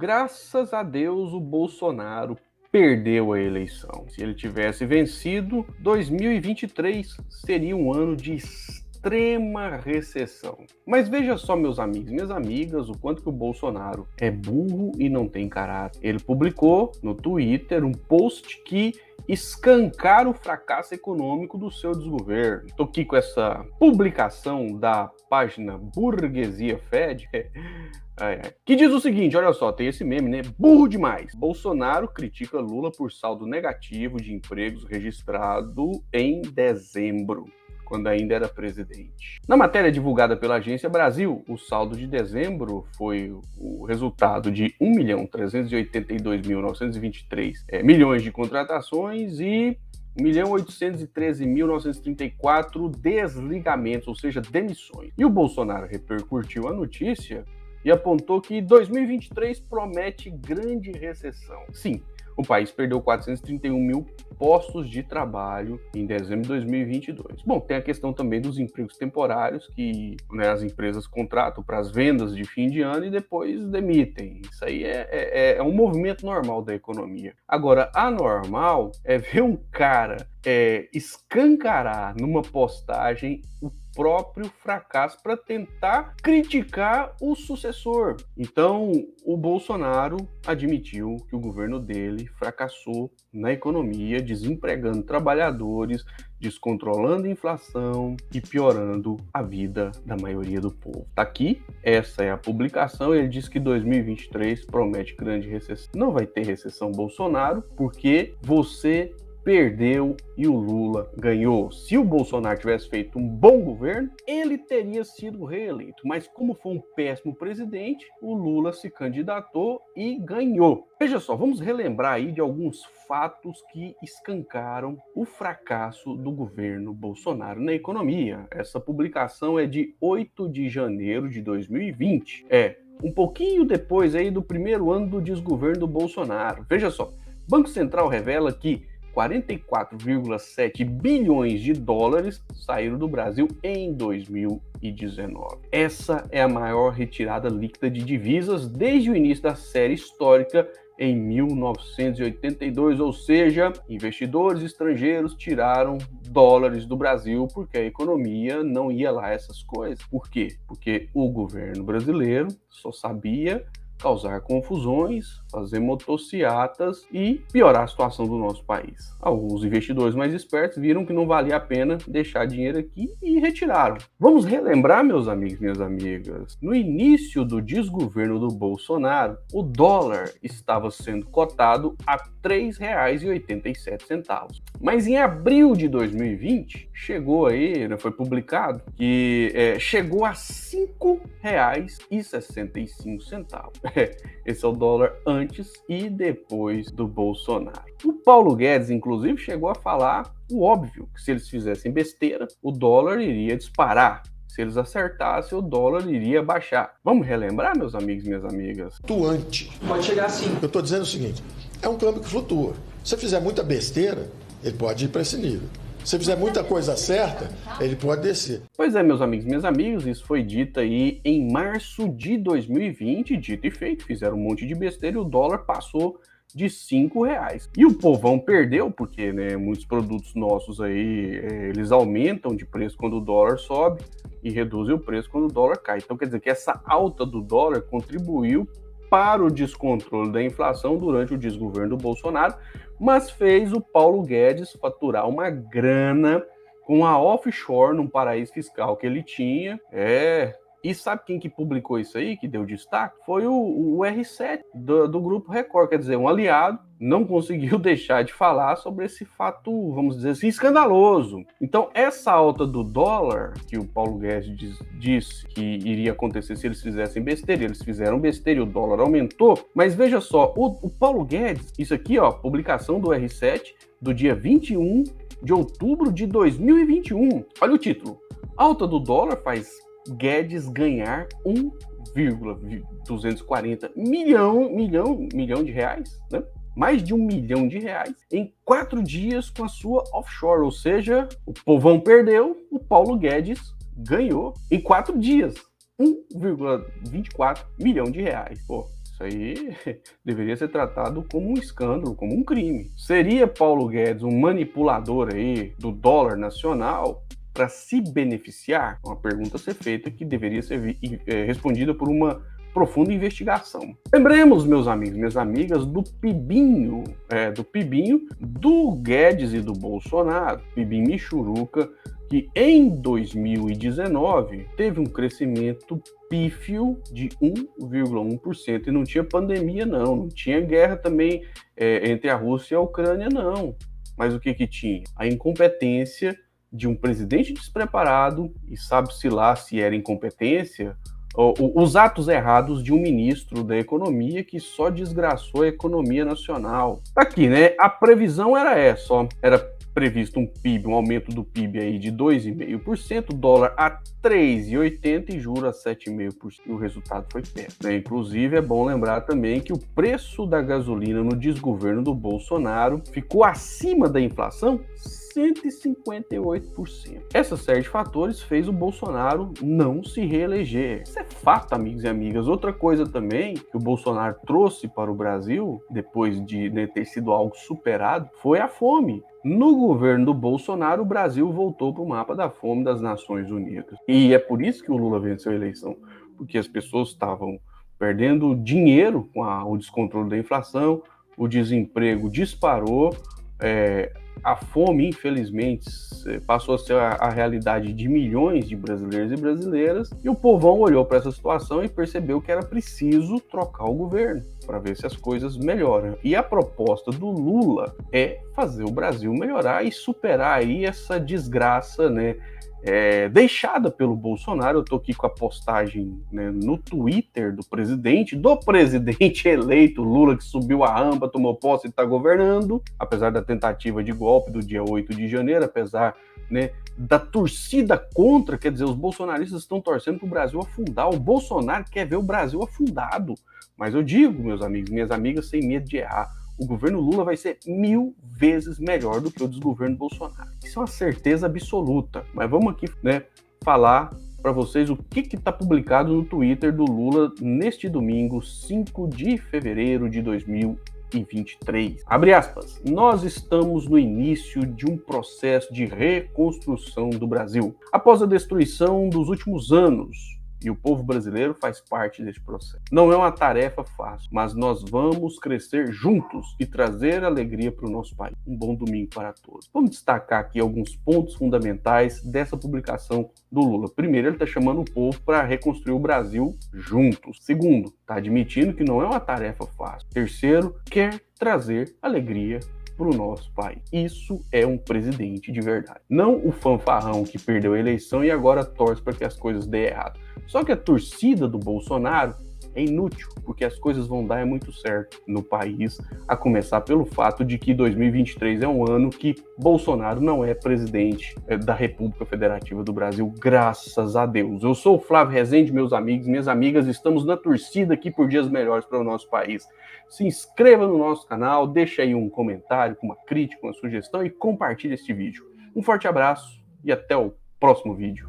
Graças a Deus, o Bolsonaro perdeu a eleição. Se ele tivesse vencido, 2023 seria um ano de extrema recessão. Mas veja só, meus amigos, minhas amigas, o quanto que o Bolsonaro é burro e não tem caráter. Ele publicou no Twitter um post que escancar o fracasso econômico do seu desgoverno. Estou aqui com essa publicação da página Burguesia Fed. Que diz o seguinte: olha só, tem esse meme, né? Burro demais. Bolsonaro critica Lula por saldo negativo de empregos registrado em dezembro quando ainda era presidente. Na matéria divulgada pela Agência Brasil, o saldo de dezembro foi o resultado de 1.382.923 é, milhões de contratações e 1.813.934 desligamentos, ou seja, demissões. E o Bolsonaro repercutiu a notícia e apontou que 2023 promete grande recessão. Sim, o país perdeu 431 mil postos de trabalho em dezembro de 2022. Bom, tem a questão também dos empregos temporários que né, as empresas contratam para as vendas de fim de ano e depois demitem. Isso aí é, é, é um movimento normal da economia. Agora, anormal é ver um cara é, escancarar numa postagem o próprio fracasso para tentar criticar o sucessor. Então, o Bolsonaro admitiu que o governo dele fracassou na economia, desempregando trabalhadores, descontrolando a inflação e piorando a vida da maioria do povo. Tá aqui, essa é a publicação. Ele diz que 2023 promete grande recessão. Não vai ter recessão Bolsonaro, porque você perdeu e o Lula ganhou. Se o Bolsonaro tivesse feito um bom governo, ele teria sido reeleito. Mas como foi um péssimo presidente, o Lula se candidatou e ganhou. Veja só, vamos relembrar aí de alguns fatos que escancaram o fracasso do governo Bolsonaro na economia. Essa publicação é de 8 de janeiro de 2020. É um pouquinho depois aí do primeiro ano do desgoverno do Bolsonaro. Veja só, Banco Central revela que 44,7 bilhões de dólares saíram do Brasil em 2019. Essa é a maior retirada líquida de divisas desde o início da série histórica em 1982, ou seja, investidores estrangeiros tiraram dólares do Brasil porque a economia não ia lá essas coisas. Por quê? Porque o governo brasileiro só sabia causar confusões, fazer motociatas e piorar a situação do nosso país. Alguns investidores mais espertos viram que não valia a pena deixar dinheiro aqui e retiraram. Vamos relembrar, meus amigos, minhas amigas, no início do desgoverno do Bolsonaro, o dólar estava sendo cotado a R$ 3,87. Mas em abril de 2020, chegou aí, né, foi publicado, que é, chegou a R$ 5,65. Esse é o dólar antes e depois do Bolsonaro. O Paulo Guedes, inclusive, chegou a falar o óbvio, que se eles fizessem besteira, o dólar iria disparar. Se eles acertassem, o dólar iria baixar. Vamos relembrar, meus amigos e minhas amigas? Flutuante. Pode chegar assim. Eu estou dizendo o seguinte: é um câmbio que flutua. Se você fizer muita besteira, ele pode ir para esse nível. Se fizer muita coisa certa, ele pode descer. Pois é, meus amigos minhas amigas, isso foi dito aí em março de 2020, dito e feito, fizeram um monte de besteira e o dólar passou de cinco reais. E o povão perdeu, porque né, muitos produtos nossos aí, é, eles aumentam de preço quando o dólar sobe e reduzem o preço quando o dólar cai. Então quer dizer que essa alta do dólar contribuiu para o descontrole da inflação durante o desgoverno do Bolsonaro, mas fez o Paulo Guedes faturar uma grana com a offshore num paraíso fiscal que ele tinha. É, e sabe quem que publicou isso aí, que deu destaque? Foi o, o R7 do, do, Grupo Record, quer dizer, um aliado, não conseguiu deixar de falar sobre esse fato, vamos dizer assim, escandaloso. Então, essa alta do dólar, que o Paulo Guedes diz, disse que iria acontecer se eles fizessem besteira, eles fizeram besteira e o dólar aumentou, mas veja só, o, o Paulo Guedes, isso aqui, ó, publicação do R7, do dia 21 de outubro de 2021. Olha o título. Alta do dólar faz Guedes ganhar 1,240 milhão, milhão, milhão de reais, né? mais de um milhão de reais em quatro dias com a sua offshore, ou seja, o povão perdeu, o Paulo Guedes ganhou em quatro dias 1,24 milhão de reais. Pô, Isso aí deveria ser tratado como um escândalo, como um crime. Seria Paulo Guedes um manipulador aí do dólar nacional? Para se beneficiar? Uma pergunta a ser feita que deveria ser é, respondida por uma profunda investigação. Lembremos, meus amigos, minhas amigas, do Pibinho, é, do Pibinho, do Guedes e do Bolsonaro, Pibinho Michuruca, que em 2019 teve um crescimento pífio de 1,1% e não tinha pandemia não, não tinha guerra também é, entre a Rússia e a Ucrânia não. Mas o que que tinha? A incompetência de um presidente despreparado e sabe-se lá se era incompetência os atos errados de um ministro da economia que só desgraçou a economia nacional. Tá aqui, né? A previsão era essa, ó. Era previsto um PIB, um aumento do PIB aí de 2,5%, dólar a 3,80 e juros a 7,5%. E o resultado foi péssimo. Né? Inclusive, é bom lembrar também que o preço da gasolina no desgoverno do Bolsonaro ficou acima da inflação 158%. Essa série de fatores fez o Bolsonaro não se reeleger. Isso é fato, amigos e amigas. Outra coisa também que o Bolsonaro trouxe para o Brasil, depois de né, ter sido algo superado, foi a fome. No governo do Bolsonaro, o Brasil voltou para o mapa da fome das Nações Unidas. E é por isso que o Lula venceu a eleição, porque as pessoas estavam perdendo dinheiro com a, o descontrole da inflação, o desemprego disparou, é, a fome, infelizmente, passou a ser a, a, realidade de milhões de brasileiros e brasileiras, e o povão olhou para essa situação e percebeu que era preciso trocar o governo para ver se as coisas melhoram. E a proposta do Lula é fazer o Brasil melhorar e superar aí essa desgraça, né? É, deixada pelo Bolsonaro. Eu estou aqui com a postagem né, no Twitter do presidente, do presidente eleito Lula, que subiu a rampa, tomou posse e está governando, apesar da tentativa de golpe do dia 8 de janeiro, apesar né, da torcida contra, quer dizer, os bolsonaristas estão torcendo para o Brasil afundar. O Bolsonaro quer ver o Brasil afundado. Mas eu digo, meus amigos, minhas amigas, sem medo de errar o governo Lula vai ser mil vezes melhor do que o desgoverno Bolsonaro. Isso é uma certeza absoluta. Mas vamos aqui né, falar para vocês o que está publicado no Twitter do Lula neste domingo, 5 de fevereiro de 2023. Abre aspas. Nós estamos no início de um processo de reconstrução do Brasil. Após a destruição dos últimos anos, e o povo brasileiro faz parte desse processo. Não é uma tarefa fácil, mas nós vamos crescer juntos e trazer alegria para o nosso país. Um bom domingo para todos. Vamos destacar aqui alguns pontos fundamentais dessa publicação do Lula. Primeiro, ele está chamando o povo para reconstruir o Brasil juntos. Segundo, está admitindo que não é uma tarefa fácil. Terceiro, quer trazer alegria para o nosso país. Isso é um presidente de verdade. Não o fanfarrão que perdeu a eleição e agora torce para que as coisas dêem errado. Só que a torcida do Bolsonaro é inútil, porque as coisas vão dar muito certo no país, a começar pelo fato de que 2023 é um ano que Bolsonaro não é presidente é, da República Federativa do Brasil, graças a Deus. Eu sou o Flávio Rezende, meus amigos, minhas amigas, estamos na torcida aqui por dias melhores para o nosso país. Se inscreva no nosso canal, deixe aí um comentário, uma crítica, uma sugestão e compartilhe este vídeo. Um forte abraço e até o próximo vídeo.